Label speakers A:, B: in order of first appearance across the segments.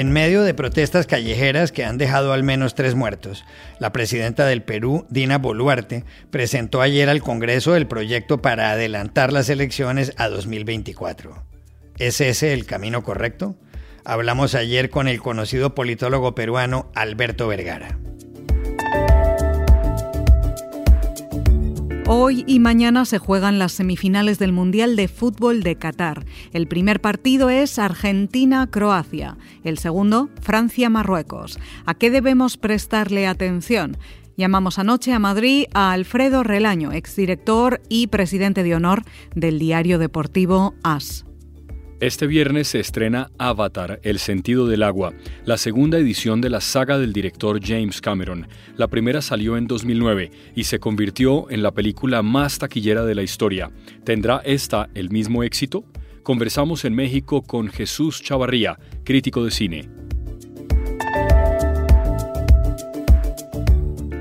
A: En medio de protestas callejeras que han dejado al menos tres muertos, la presidenta del Perú, Dina Boluarte, presentó ayer al Congreso el proyecto para adelantar las elecciones a 2024. ¿Es ese el camino correcto? Hablamos ayer con el conocido politólogo peruano Alberto Vergara.
B: Hoy y mañana se juegan las semifinales del Mundial de Fútbol de Qatar. El primer partido es Argentina-Croacia, el segundo Francia-Marruecos. ¿A qué debemos prestarle atención? Llamamos anoche a Madrid a Alfredo Relaño, exdirector y presidente de honor del diario deportivo AS.
C: Este viernes se estrena Avatar, El sentido del agua, la segunda edición de la saga del director James Cameron. La primera salió en 2009 y se convirtió en la película más taquillera de la historia. ¿Tendrá esta el mismo éxito? Conversamos en México con Jesús Chavarría, crítico de cine.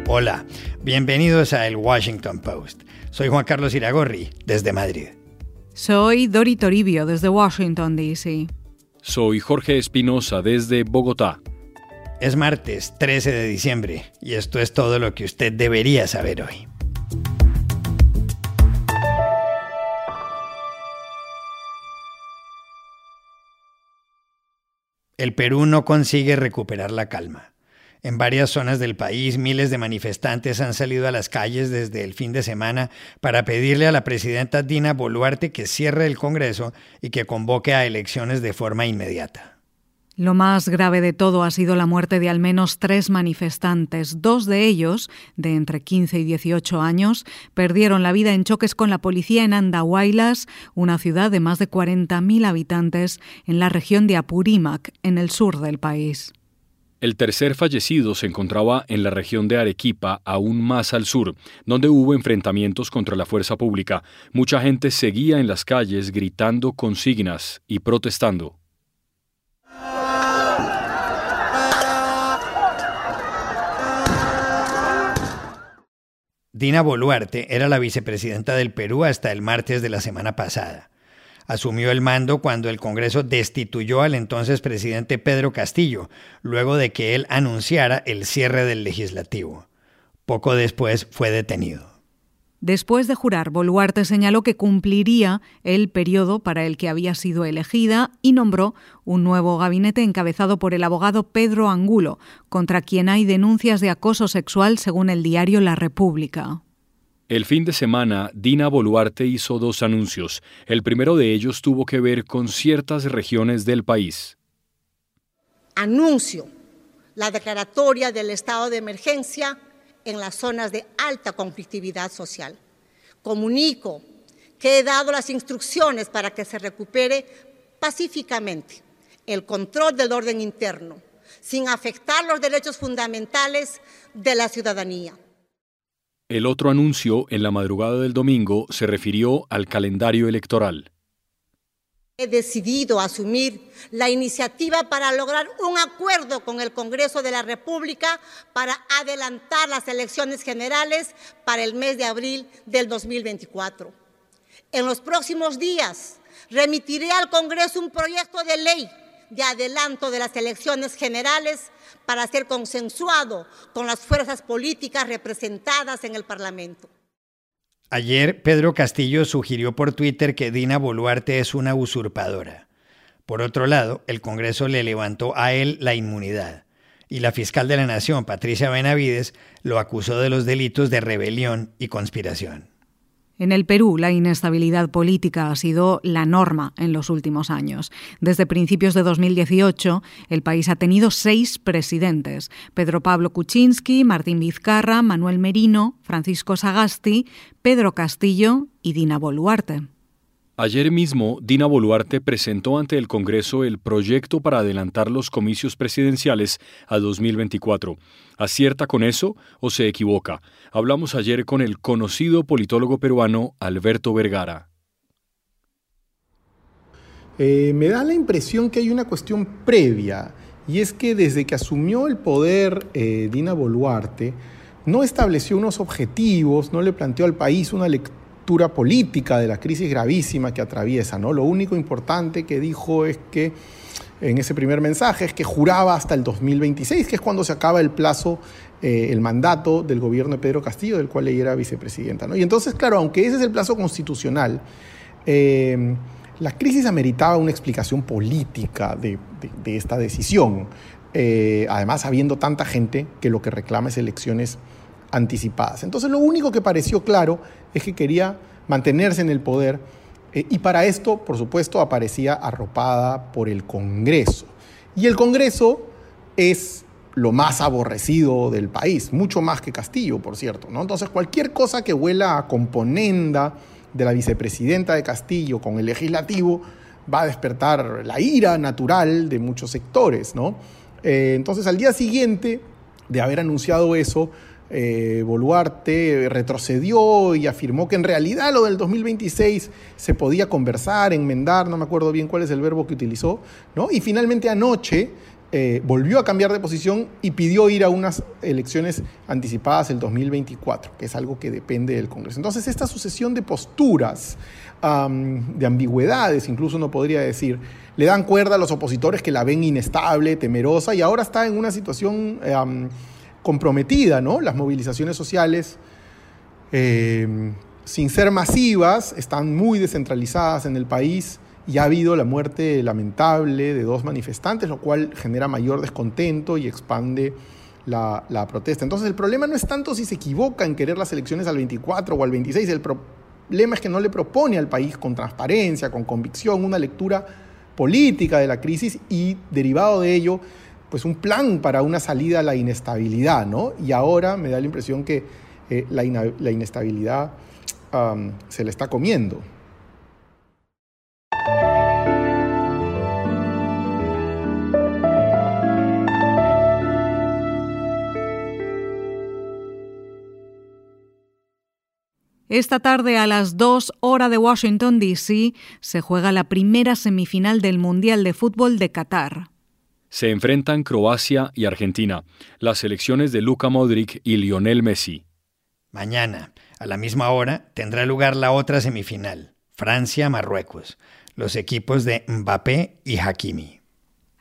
A: Hola, bienvenidos a El Washington Post. Soy Juan Carlos Iragorri, desde Madrid.
B: Soy Dori Toribio desde Washington, D.C.
C: Soy Jorge Espinosa desde Bogotá.
A: Es martes 13 de diciembre y esto es todo lo que usted debería saber hoy. El Perú no consigue recuperar la calma. En varias zonas del país, miles de manifestantes han salido a las calles desde el fin de semana para pedirle a la presidenta Dina Boluarte que cierre el Congreso y que convoque a elecciones de forma inmediata.
B: Lo más grave de todo ha sido la muerte de al menos tres manifestantes. Dos de ellos, de entre 15 y 18 años, perdieron la vida en choques con la policía en Andahuaylas, una ciudad de más de 40.000 habitantes en la región de Apurímac, en el sur del país.
C: El tercer fallecido se encontraba en la región de Arequipa, aún más al sur, donde hubo enfrentamientos contra la fuerza pública. Mucha gente seguía en las calles gritando consignas y protestando.
A: Dina Boluarte era la vicepresidenta del Perú hasta el martes de la semana pasada asumió el mando cuando el Congreso destituyó al entonces presidente Pedro Castillo, luego de que él anunciara el cierre del legislativo. Poco después fue detenido.
B: Después de jurar, Boluarte señaló que cumpliría el periodo para el que había sido elegida y nombró un nuevo gabinete encabezado por el abogado Pedro Angulo, contra quien hay denuncias de acoso sexual según el diario La República.
C: El fin de semana, Dina Boluarte hizo dos anuncios. El primero de ellos tuvo que ver con ciertas regiones del país.
D: Anuncio la declaratoria del estado de emergencia en las zonas de alta conflictividad social. Comunico que he dado las instrucciones para que se recupere pacíficamente el control del orden interno, sin afectar los derechos fundamentales de la ciudadanía.
C: El otro anuncio en la madrugada del domingo se refirió al calendario electoral.
D: He decidido asumir la iniciativa para lograr un acuerdo con el Congreso de la República para adelantar las elecciones generales para el mes de abril del 2024. En los próximos días remitiré al Congreso un proyecto de ley de adelanto de las elecciones generales para ser consensuado con las fuerzas políticas representadas en el Parlamento.
A: Ayer, Pedro Castillo sugirió por Twitter que Dina Boluarte es una usurpadora. Por otro lado, el Congreso le levantó a él la inmunidad y la fiscal de la Nación, Patricia Benavides, lo acusó de los delitos de rebelión y conspiración.
B: En el Perú, la inestabilidad política ha sido la norma en los últimos años. Desde principios de 2018, el país ha tenido seis presidentes: Pedro Pablo Kuczynski, Martín Vizcarra, Manuel Merino, Francisco Sagasti, Pedro Castillo y Dina Boluarte.
C: Ayer mismo, Dina Boluarte presentó ante el Congreso el proyecto para adelantar los comicios presidenciales a 2024. ¿Acierta con eso o se equivoca? Hablamos ayer con el conocido politólogo peruano Alberto Vergara.
E: Eh, me da la impresión que hay una cuestión previa, y es que desde que asumió el poder Dina Boluarte, no estableció unos objetivos, no le planteó al país una lectura política de la crisis gravísima que atraviesa. ¿no? Lo único importante que dijo es que en ese primer mensaje es que juraba hasta el 2026, que es cuando se acaba el plazo, eh, el mandato del gobierno de Pedro Castillo, del cual ella era vicepresidenta. ¿no? Y entonces, claro, aunque ese es el plazo constitucional, eh, la crisis ameritaba una explicación política de, esta decisión, eh, además habiendo tanta gente que lo que reclama es elecciones anticipadas. Entonces lo único que pareció claro es que quería mantenerse en el poder eh, y para esto, por supuesto, aparecía arropada por el Congreso. Y el Congreso es lo más aborrecido del país, mucho más que Castillo, por cierto. ¿no? Entonces, cualquier cosa que huela a componenda de la vicepresidenta de Castillo con el legislativo va a despertar la ira natural de muchos sectores. ¿no? Eh, entonces, al día siguiente de haber anunciado eso, eh, Boluarte retrocedió y afirmó que en realidad lo del 2026 se podía conversar, enmendar, no me acuerdo bien cuál es el verbo que utilizó, ¿no? Y finalmente anoche eh, volvió a cambiar de posición y pidió ir a unas elecciones anticipadas el 2024, que es algo que depende del Congreso. Entonces, esta sucesión de posturas, de ambigüedades, incluso uno podría decir, le dan cuerda a los opositores que la ven inestable, temerosa, y ahora está en una situación comprometida, ¿no? Las movilizaciones sociales, eh, sin ser masivas, están muy descentralizadas en el país y ha habido la muerte lamentable de dos manifestantes, lo cual genera mayor descontento y expande la, la, protesta. Entonces el problema no es tanto si se equivoca en querer las elecciones al 24 o al 26, el problema es que no le propone al país con transparencia, con convicción, una lectura política de la crisis y derivado de ello pues un plan para una salida a la inestabilidad, ¿no? Y ahora me da la impresión que eh, la, inestabilidad se le está comiendo.
B: Esta tarde a las 2 horas de Washington, D.C., se juega la primera semifinal del Mundial de Fútbol de Qatar.
C: Se enfrentan Croacia y Argentina, las selecciones de Luka Modric y Lionel Messi.
A: Mañana, a la misma hora, tendrá lugar la otra semifinal, Francia-Marruecos, los equipos de Mbappé y Hakimi.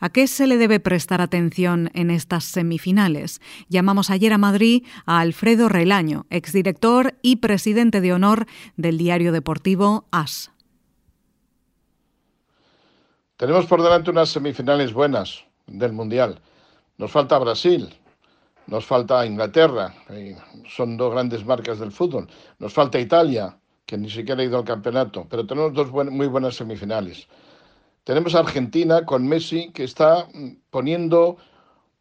B: ¿A qué se le debe prestar atención en estas semifinales? Llamamos ayer a Madrid a Alfredo Relaño, exdirector y presidente de honor del diario deportivo AS.
F: Tenemos por delante unas semifinales buenas, del Mundial. Nos falta Brasil, nos falta Inglaterra, son dos grandes marcas del fútbol. Nos falta Italia, que ni siquiera ha ido al campeonato, pero tenemos dos muy buenas semifinales. Tenemos Argentina con Messi, que está mm, poniendo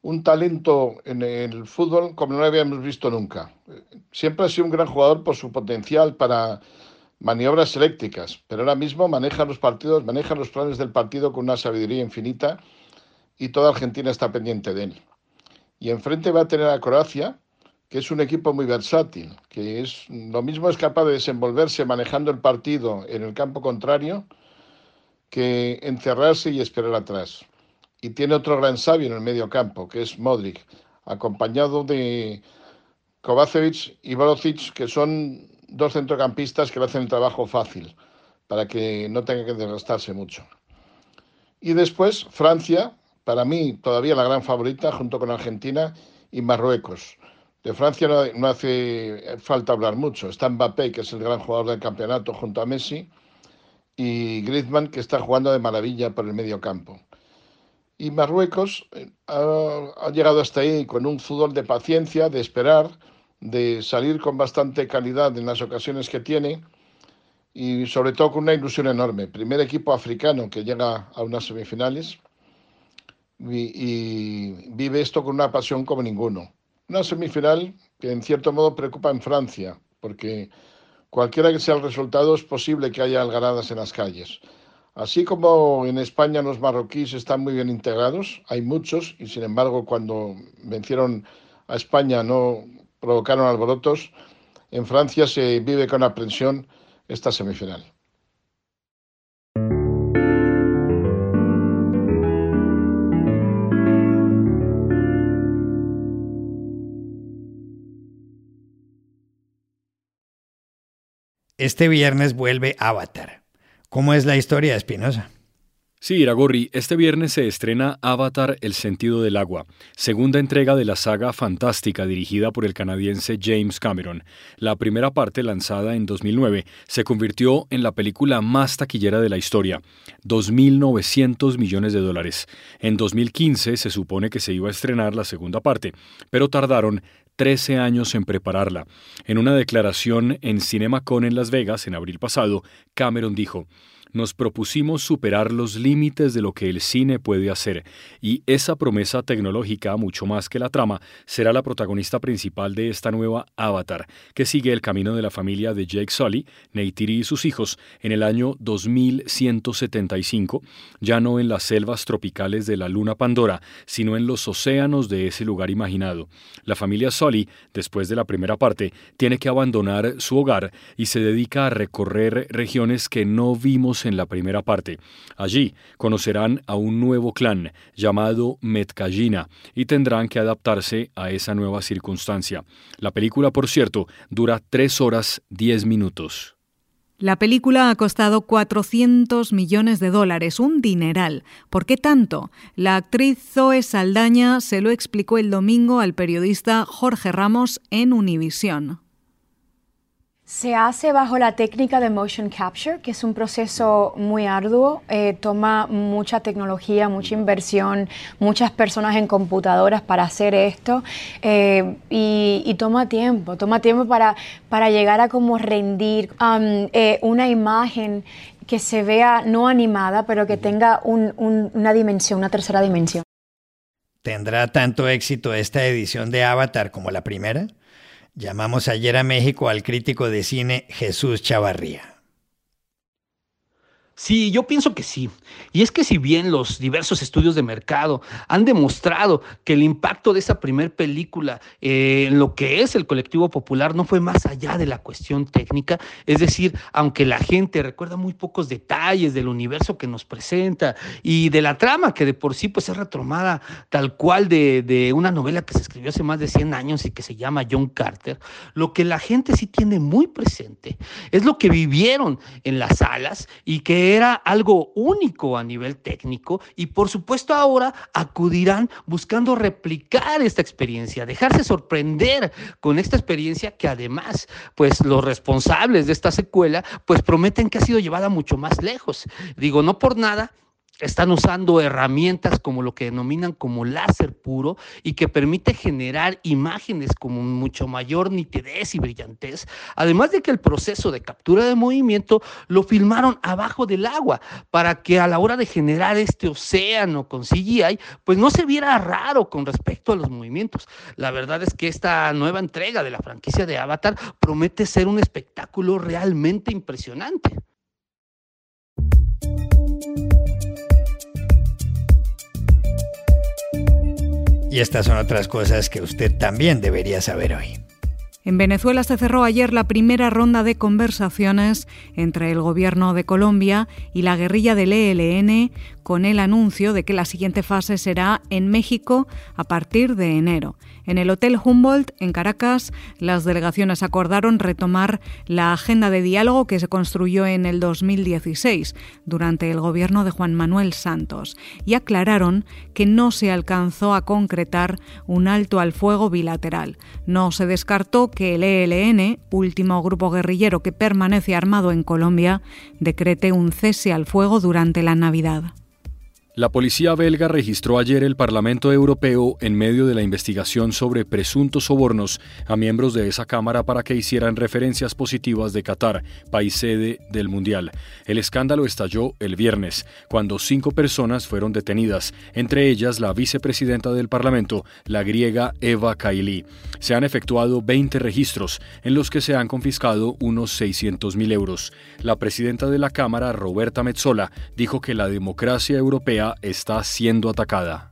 F: un talento en el fútbol como no lo habíamos visto nunca. Siempre ha sido un gran jugador por su potencial para maniobras eléctricas, pero ahora mismo maneja los partidos, maneja los planes del partido con una sabiduría infinita y toda Argentina está pendiente de él. Y enfrente va a tener a Croacia, que es un equipo muy versátil, que es lo mismo es capaz de desenvolverse manejando el partido en el campo contrario que encerrarse y esperar atrás. Y tiene otro gran sabio en el medio campo, que es Modric, acompañado de Kovacevic y Brozic, que son dos centrocampistas que le hacen el trabajo fácil, para que no tenga que desgastarse mucho. Y después Francia, para mí todavía la gran favorita junto con Argentina y Marruecos. De Francia no, hace falta hablar mucho. Está Mbappé, que es el gran jugador del campeonato junto a Messi, y Griezmann, que está jugando de maravilla por el medio campo. Y Marruecos eh, ha, ha llegado hasta ahí con un fútbol de paciencia, de esperar, de salir con bastante calidad en las ocasiones que tiene y sobre todo con una ilusión enorme. Primer equipo africano que llega a unas semifinales y, vive esto con una pasión como ninguno. Una semifinal que en cierto modo preocupa en Francia, porque cualquiera que sea el resultado es posible que haya algaradas en las calles. Así como en España los marroquíes están muy bien integrados, hay muchos, y sin embargo cuando vencieron a España no provocaron alborotos, en Francia se vive con aprensión esta semifinal.
A: Este viernes vuelve Avatar. ¿Cómo es la historia, Espinosa?
C: Sí, Iragorri, este viernes se estrena Avatar El sentido del agua, segunda entrega de la saga fantástica dirigida por el canadiense James Cameron. La primera parte, lanzada en 2009, se convirtió en la película más taquillera de la historia, 2.900 millones de dólares. En 2015 se supone que se iba a estrenar la segunda parte, pero tardaron 13 años en prepararla. En una declaración en CinemaCon en Las Vegas en abril pasado, Cameron dijo, nos propusimos superar los límites de lo que el cine puede hacer, y esa promesa tecnológica, mucho más que la trama, será la protagonista principal de esta nueva Avatar, que sigue el camino de la familia de Jake Sully, Neytiri y sus hijos, en el año 2175, ya no en las selvas tropicales de la luna Pandora, sino en los océanos de ese lugar imaginado. La familia Sully, después de la primera parte, tiene que abandonar su hogar y se dedica a recorrer regiones que no vimos en la primera parte. Allí conocerán a un nuevo clan llamado Metkajina y tendrán que adaptarse a esa nueva circunstancia. La película, por cierto, dura 3 horas 10 minutos.
B: La película ha costado 400 millones de dólares, un dineral. ¿Por qué tanto? La actriz Zoe Saldaña se lo explicó el domingo al periodista Jorge Ramos en Univisión.
G: Se hace bajo la técnica de motion capture, que es un proceso muy arduo, eh, toma mucha tecnología, mucha inversión, muchas personas en computadoras para hacer esto eh, y, toma tiempo, toma tiempo para, para llegar a como rendir um, eh, una imagen que se vea no animada, pero que tenga una dimensión, una tercera dimensión.
A: ¿Tendrá tanto éxito esta edición de Avatar como la primera? Llamamos ayer a México al crítico de cine Jesús Chavarría.
H: Sí, yo pienso que sí. Y es que si bien los diversos estudios de mercado han demostrado que el impacto de esa primer película eh, en lo que es el colectivo popular no fue más allá de la cuestión técnica, es decir, aunque la gente recuerda muy pocos detalles del universo que nos presenta y de la trama que de por sí pues es retomada tal cual de, de una novela que se escribió hace más de 100 años y que se llama John Carter, lo que la gente sí tiene muy presente es lo que vivieron en las salas y que era algo único a nivel técnico y por supuesto ahora acudirán buscando replicar esta experiencia, dejarse sorprender con esta experiencia que además pues los responsables de esta secuela pues prometen que ha sido llevada mucho más lejos. Digo, no por nada están usando herramientas como lo que denominan como láser puro y que permite generar imágenes como mucho mayor nitidez y brillantez, además de que el proceso de captura de movimiento lo filmaron abajo del agua para que a la hora de generar este océano con CGI, pues no se viera raro con respecto a los movimientos. La verdad es que esta nueva entrega de la franquicia de Avatar promete ser un espectáculo realmente impresionante.
A: Y estas son otras cosas que usted también debería saber hoy.
B: En Venezuela se cerró ayer la primera ronda de conversaciones entre el gobierno de Colombia y la guerrilla del ELN con el anuncio de que la siguiente fase será en México a partir de enero. En el Hotel Humboldt, en Caracas, las delegaciones acordaron retomar la agenda de diálogo que se construyó en el 2016 durante el gobierno de Juan Manuel Santos y aclararon que no se alcanzó a concretar un alto al fuego bilateral. No se descartó que el ELN, último grupo guerrillero que permanece armado en Colombia, decrete un cese al fuego durante la Navidad.
C: La policía belga registró ayer el Parlamento Europeo en medio de la investigación sobre presuntos sobornos a miembros de esa Cámara para que hicieran referencias positivas de Qatar, país sede del Mundial. El escándalo estalló el viernes, cuando cinco personas fueron detenidas, entre ellas la vicepresidenta del Parlamento, la griega Eva Kaili. Se han efectuado 20 registros, en los que se han confiscado unos 600 mil euros. La presidenta de la Cámara, Roberta Metzola, dijo que la democracia europea está siendo atacada.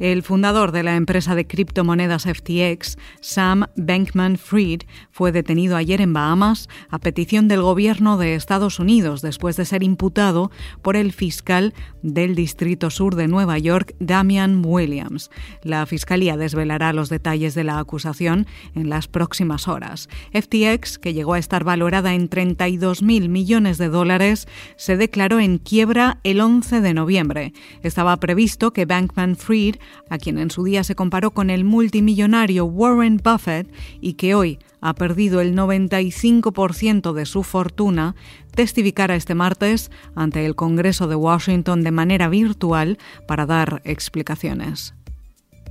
B: El fundador de la empresa de criptomonedas FTX, Sam Bankman Fried, fue detenido ayer en Bahamas a petición del gobierno de Estados Unidos después de ser imputado por el fiscal del Distrito Sur de Nueva York, Damian Williams. La fiscalía desvelará los detalles de la acusación en las próximas horas. FTX, que llegó a estar valorada en 32.000 millones de dólares, se declaró en quiebra el 11 de noviembre. Estaba previsto que Bankman Fried a quien en su día se comparó con el multimillonario Warren Buffett y que hoy ha perdido el 95% de su fortuna, testificara este martes ante el Congreso de Washington de manera virtual para dar explicaciones.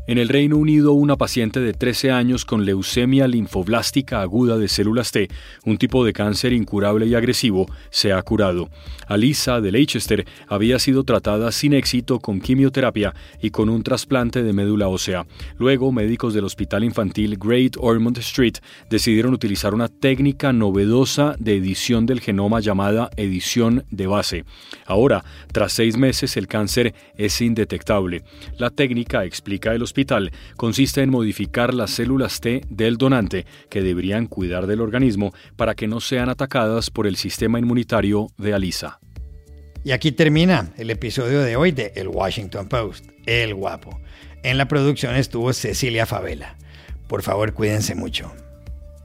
C: En el Reino Unido, una paciente de 13 años con leucemia linfoblástica aguda de células T, un tipo de cáncer incurable y agresivo, se ha curado. Alisa de Leicester había sido tratada sin éxito con quimioterapia y con un trasplante de médula ósea. Luego, médicos del Hospital Infantil Great Ormond Street decidieron utilizar una técnica novedosa de edición del genoma llamada edición de base. Ahora, tras seis meses, el cáncer es indetectable. La técnica, explica el consiste en modificar las células T del donante que deberían cuidar del organismo para que no sean atacadas por el sistema inmunitario de Alisa.
A: Y aquí termina el episodio de hoy de El Washington Post, El Guapo. En la producción estuvo Cecilia Favela. Por favor, cuídense mucho.